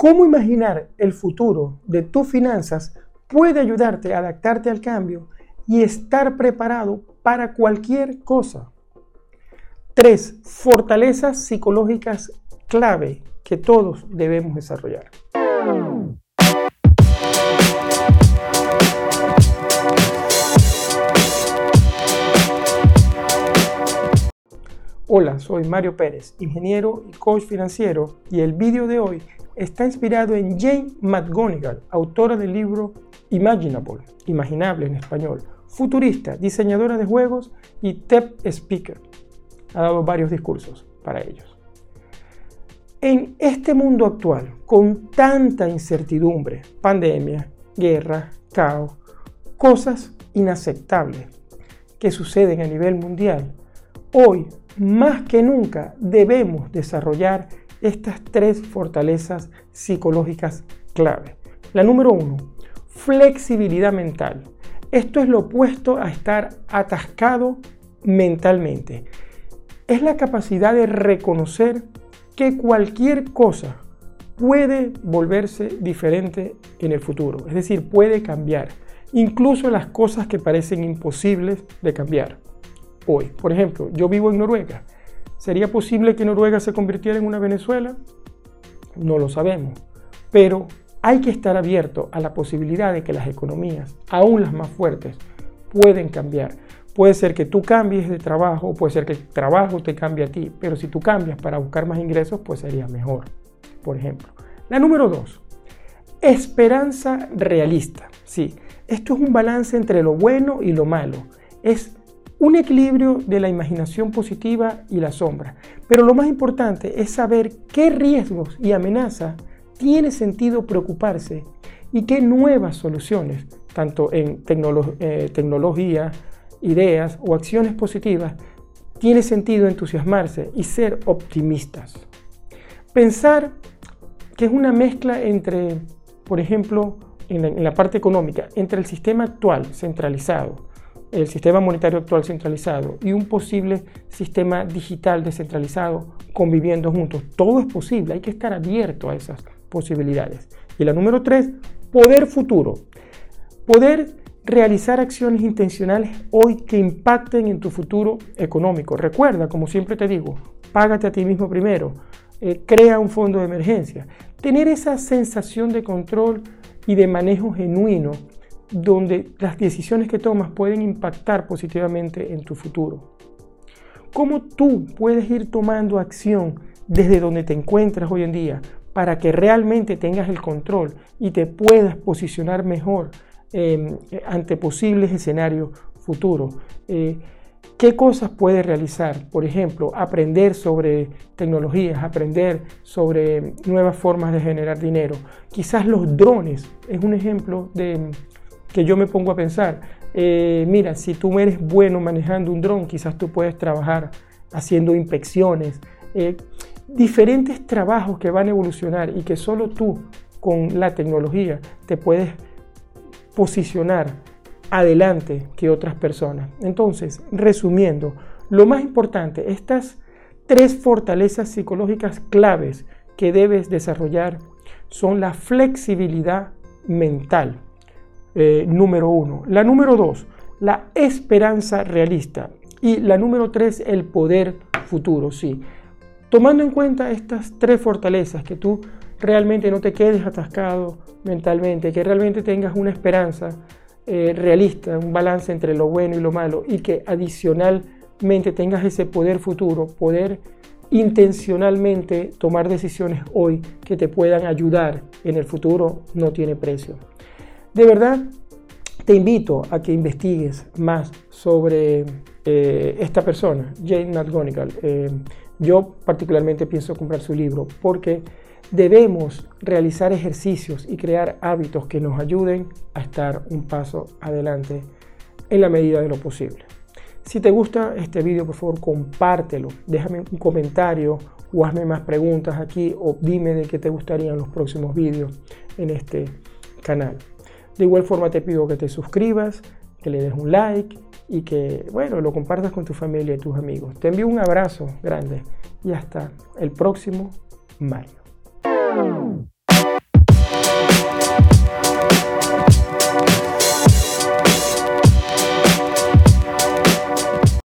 cómo imaginar el futuro de tus finanzas puede ayudarte a adaptarte al cambio y estar preparado para cualquier cosa. 3. Fortalezas psicológicas clave que todos debemos desarrollar. Hola, soy Mario Pérez, ingeniero y coach financiero, y el vídeo de hoy está inspirado en Jane McGonigal, autora del libro Imaginable, imaginable en español, futurista, diseñadora de juegos y TED Speaker. Ha dado varios discursos para ellos. En este mundo actual, con tanta incertidumbre, pandemia, guerra, caos, cosas inaceptables que suceden a nivel mundial, hoy más que nunca debemos desarrollar estas tres fortalezas psicológicas clave. La número uno, flexibilidad mental. Esto es lo opuesto a estar atascado mentalmente. Es la capacidad de reconocer que cualquier cosa puede volverse diferente en el futuro, es decir, puede cambiar, incluso las cosas que parecen imposibles de cambiar hoy. Por ejemplo, yo vivo en Noruega. ¿Sería posible que Noruega se convirtiera en una Venezuela? No lo sabemos. Pero hay que estar abierto a la posibilidad de que las economías, aún las más fuertes, pueden cambiar. Puede ser que tú cambies de trabajo, puede ser que el trabajo te cambie a ti, pero si tú cambias para buscar más ingresos, pues sería mejor, por ejemplo. La número dos, esperanza realista. Sí, esto es un balance entre lo bueno y lo malo. Es un equilibrio de la imaginación positiva y la sombra. Pero lo más importante es saber qué riesgos y amenazas tiene sentido preocuparse y qué nuevas soluciones, tanto en eh, tecnología, ideas o acciones positivas, tiene sentido entusiasmarse y ser optimistas. Pensar que es una mezcla entre, por ejemplo, en la parte económica, entre el sistema actual centralizado, el sistema monetario actual centralizado y un posible sistema digital descentralizado conviviendo juntos. Todo es posible, hay que estar abierto a esas posibilidades. Y la número tres, poder futuro. Poder realizar acciones intencionales hoy que impacten en tu futuro económico. Recuerda, como siempre te digo, págate a ti mismo primero, eh, crea un fondo de emergencia. Tener esa sensación de control y de manejo genuino donde las decisiones que tomas pueden impactar positivamente en tu futuro. ¿Cómo tú puedes ir tomando acción desde donde te encuentras hoy en día para que realmente tengas el control y te puedas posicionar mejor em, ante posibles escenarios futuros? Eh, ¿Qué cosas puedes realizar? Por ejemplo, aprender sobre tecnologías, aprender sobre nuevas formas de generar dinero. Quizás los drones es un ejemplo de, que yo me pongo a pensar, eh, mira, si tú eres bueno manejando un dron, quizás tú puedes trabajar haciendo inspecciones, eh, diferentes trabajos que van a evolucionar y que solo tú con la tecnología te puedes posicionar adelante que otras personas. Entonces, resumiendo, lo más importante, estas tres fortalezas psicológicas claves que debes desarrollar son la flexibilidad mental, eh, número uno. La número dos, la esperanza realista. Y la número tres, el poder futuro, sí. Tomando en cuenta estas tres fortalezas, que tú realmente no te quedes atascado mentalmente, que realmente tengas una esperanza eh, realista, un balance entre lo bueno y lo malo, y que adicionalmente tengas ese poder futuro, poder intencionalmente tomar decisiones hoy que te puedan ayudar en el futuro, no tiene precio. De verdad, te invito a que investigues más sobre eh, esta persona, Jane McGonigal. Eh, yo particularmente pienso comprar su libro porque debemos realizar ejercicios y crear hábitos que nos ayuden a estar un paso adelante en la medida de lo posible. Si te gusta este video, por favor, compártelo. Déjame un comentario o hazme más preguntas aquí o dime de qué te gustarían los próximos videos en este canal. De igual forma te pido que te suscribas, que le des un like y que, bueno, lo compartas con tu familia y tus amigos. Te envío un abrazo grande y hasta el próximo Mario.